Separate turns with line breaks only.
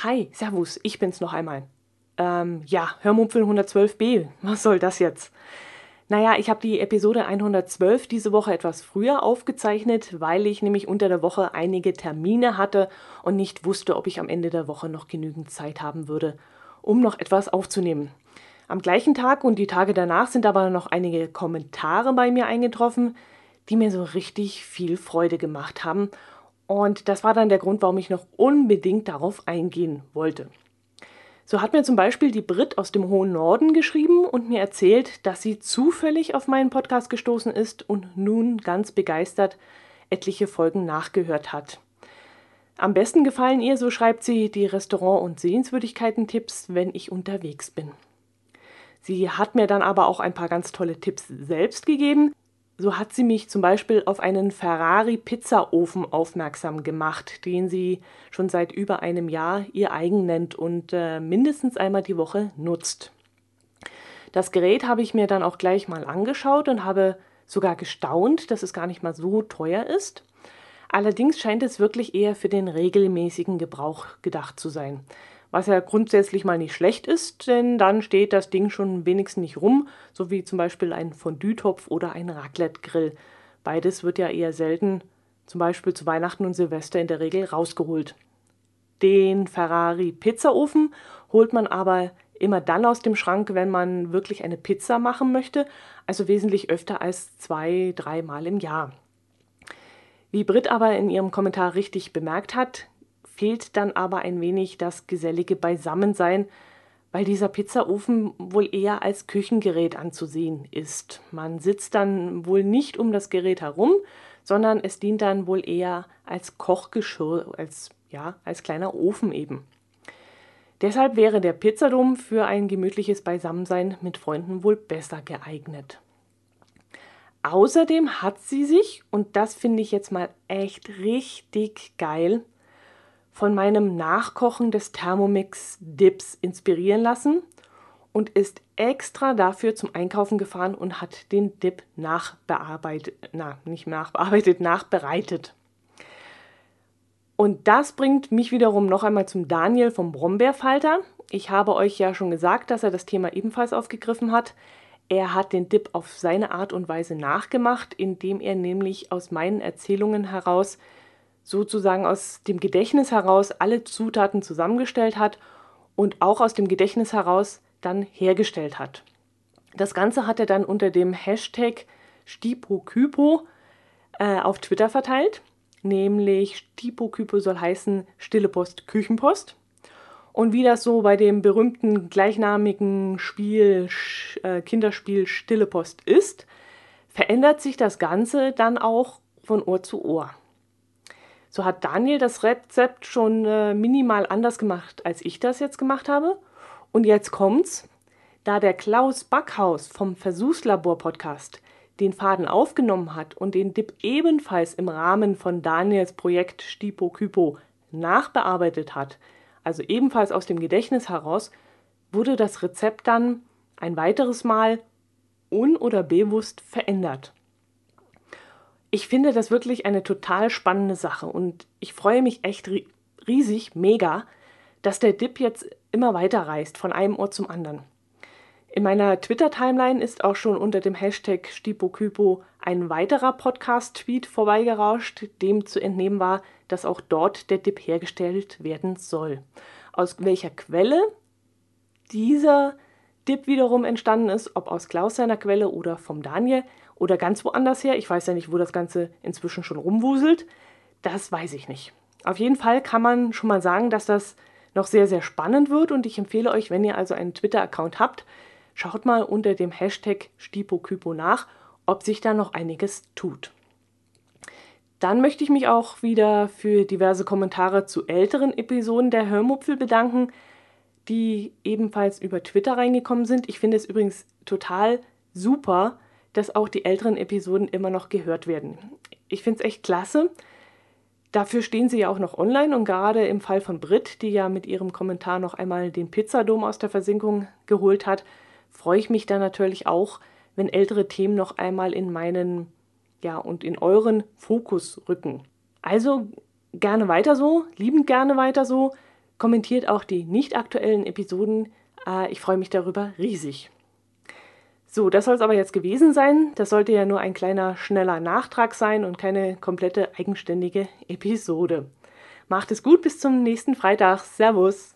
Hi, Servus, ich bin's noch einmal. Ähm, ja, Hörmupfel 112b, was soll das jetzt? Naja, ich habe die Episode 112 diese Woche etwas früher aufgezeichnet, weil ich nämlich unter der Woche einige Termine hatte und nicht wusste, ob ich am Ende der Woche noch genügend Zeit haben würde, um noch etwas aufzunehmen. Am gleichen Tag und die Tage danach sind aber noch einige Kommentare bei mir eingetroffen, die mir so richtig viel Freude gemacht haben. Und das war dann der Grund, warum ich noch unbedingt darauf eingehen wollte. So hat mir zum Beispiel die Brit aus dem hohen Norden geschrieben und mir erzählt, dass sie zufällig auf meinen Podcast gestoßen ist und nun ganz begeistert etliche Folgen nachgehört hat. Am besten gefallen ihr, so schreibt sie, die Restaurant- und Sehenswürdigkeiten-Tipps, wenn ich unterwegs bin. Sie hat mir dann aber auch ein paar ganz tolle Tipps selbst gegeben, so hat sie mich zum Beispiel auf einen Ferrari Pizzaofen aufmerksam gemacht, den sie schon seit über einem Jahr ihr eigen nennt und äh, mindestens einmal die Woche nutzt. Das Gerät habe ich mir dann auch gleich mal angeschaut und habe sogar gestaunt, dass es gar nicht mal so teuer ist. Allerdings scheint es wirklich eher für den regelmäßigen Gebrauch gedacht zu sein was ja grundsätzlich mal nicht schlecht ist, denn dann steht das Ding schon wenigstens nicht rum, so wie zum Beispiel ein Fondue-Topf oder ein Raclette-Grill. Beides wird ja eher selten, zum Beispiel zu Weihnachten und Silvester in der Regel rausgeholt. Den Ferrari Pizzaofen holt man aber immer dann aus dem Schrank, wenn man wirklich eine Pizza machen möchte, also wesentlich öfter als zwei, dreimal im Jahr. Wie Brit aber in ihrem Kommentar richtig bemerkt hat, fehlt dann aber ein wenig das gesellige Beisammensein, weil dieser Pizzaofen wohl eher als Küchengerät anzusehen ist. Man sitzt dann wohl nicht um das Gerät herum, sondern es dient dann wohl eher als Kochgeschirr, als ja, als kleiner Ofen eben. Deshalb wäre der Pizzadom für ein gemütliches Beisammensein mit Freunden wohl besser geeignet. Außerdem hat sie sich, und das finde ich jetzt mal echt richtig geil, von meinem Nachkochen des Thermomix Dips inspirieren lassen und ist extra dafür zum Einkaufen gefahren und hat den Dip nachbearbeitet, na, nicht nachbearbeitet, nachbereitet. Und das bringt mich wiederum noch einmal zum Daniel vom Brombeerfalter. Ich habe euch ja schon gesagt, dass er das Thema ebenfalls aufgegriffen hat. Er hat den Dip auf seine Art und Weise nachgemacht, indem er nämlich aus meinen Erzählungen heraus sozusagen aus dem Gedächtnis heraus alle Zutaten zusammengestellt hat und auch aus dem Gedächtnis heraus dann hergestellt hat. Das Ganze hat er dann unter dem Hashtag Stipokypo äh, auf Twitter verteilt, nämlich Stipokypo soll heißen Stille Post Küchenpost. Und wie das so bei dem berühmten gleichnamigen Spiel, äh, Kinderspiel Stille Post ist, verändert sich das Ganze dann auch von Ohr zu Ohr. So hat Daniel das Rezept schon äh, minimal anders gemacht, als ich das jetzt gemacht habe. Und jetzt kommt's. Da der Klaus Backhaus vom Versuchslabor-Podcast den Faden aufgenommen hat und den Dip ebenfalls im Rahmen von Daniels Projekt Stipo Kypo nachbearbeitet hat, also ebenfalls aus dem Gedächtnis heraus, wurde das Rezept dann ein weiteres Mal un- oder bewusst verändert ich finde das wirklich eine total spannende Sache und ich freue mich echt riesig, mega, dass der Dip jetzt immer weiter reist, von einem Ort zum anderen. In meiner Twitter-Timeline ist auch schon unter dem Hashtag Stipokypo ein weiterer Podcast-Tweet vorbeigerauscht, dem zu entnehmen war, dass auch dort der Dip hergestellt werden soll. Aus welcher Quelle dieser Dip wiederum entstanden ist, ob aus Klaus seiner Quelle oder vom Daniel, oder ganz woanders her. Ich weiß ja nicht, wo das Ganze inzwischen schon rumwuselt. Das weiß ich nicht. Auf jeden Fall kann man schon mal sagen, dass das noch sehr, sehr spannend wird und ich empfehle euch, wenn ihr also einen Twitter-Account habt, schaut mal unter dem Hashtag StipoKypo nach, ob sich da noch einiges tut. Dann möchte ich mich auch wieder für diverse Kommentare zu älteren Episoden der Hörmupfel bedanken, die ebenfalls über Twitter reingekommen sind. Ich finde es übrigens total super, dass auch die älteren Episoden immer noch gehört werden. Ich finde es echt klasse. Dafür stehen sie ja auch noch online und gerade im Fall von Brit, die ja mit ihrem Kommentar noch einmal den Pizzadom aus der Versinkung geholt hat, freue ich mich dann natürlich auch, wenn ältere Themen noch einmal in meinen, ja, und in euren Fokus rücken. Also gerne weiter so, liebend gerne weiter so. Kommentiert auch die nicht aktuellen Episoden. Äh, ich freue mich darüber riesig. So, das soll es aber jetzt gewesen sein. Das sollte ja nur ein kleiner, schneller Nachtrag sein und keine komplette eigenständige Episode. Macht es gut, bis zum nächsten Freitag. Servus.